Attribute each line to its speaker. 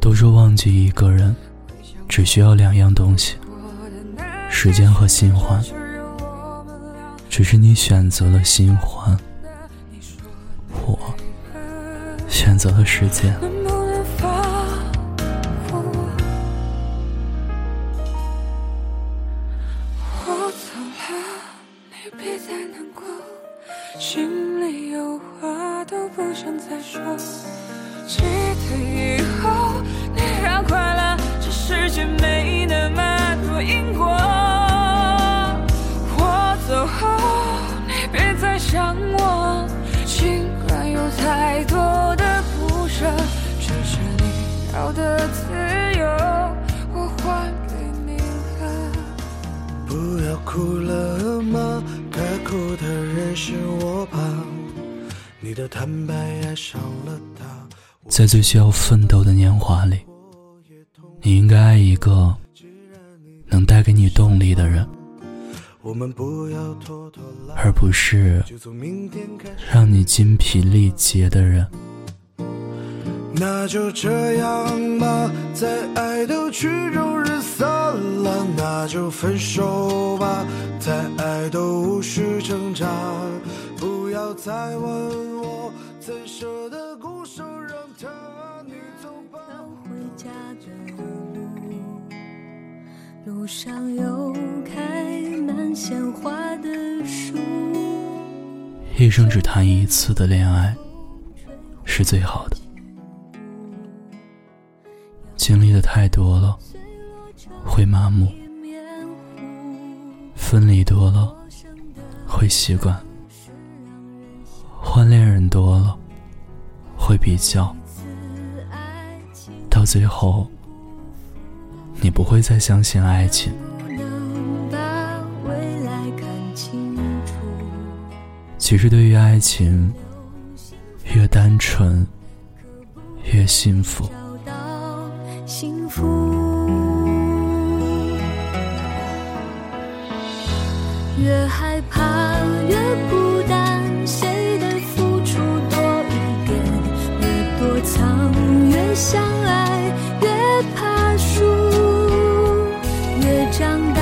Speaker 1: 都说忘记一个人，只需要两样东西：时间和新欢。只是你选择了新欢，我选择了时间。
Speaker 2: 我走了，你别再难过，心里有话都不想再说。记得以后，你让快乐这世界没那么多因果。我走后，你别再想我，尽管有太多的不舍，这是你要的自由，我还给你了。
Speaker 3: 不要哭了吗？该哭的人是我
Speaker 1: 在最需要奋斗的年华里，你应该爱一个能带给你动力的人，而不是。让你精疲力竭的人。
Speaker 3: 那就这样吧，在爱都曲终人散了，那就分手吧，在爱都无需挣扎。不要再问我怎舍得拱手，让他你走吧。
Speaker 2: 要回家的路，路上有开满鲜花的树。
Speaker 1: 一生只谈一次的恋爱是最好的。经历的太多了，会麻木；分离多了，会习惯；多了，会比较。到最后，你不会再相信爱情。其实，对于爱情，越单纯，越幸福。
Speaker 2: 越害怕。越孤单相爱，越怕输，越长大。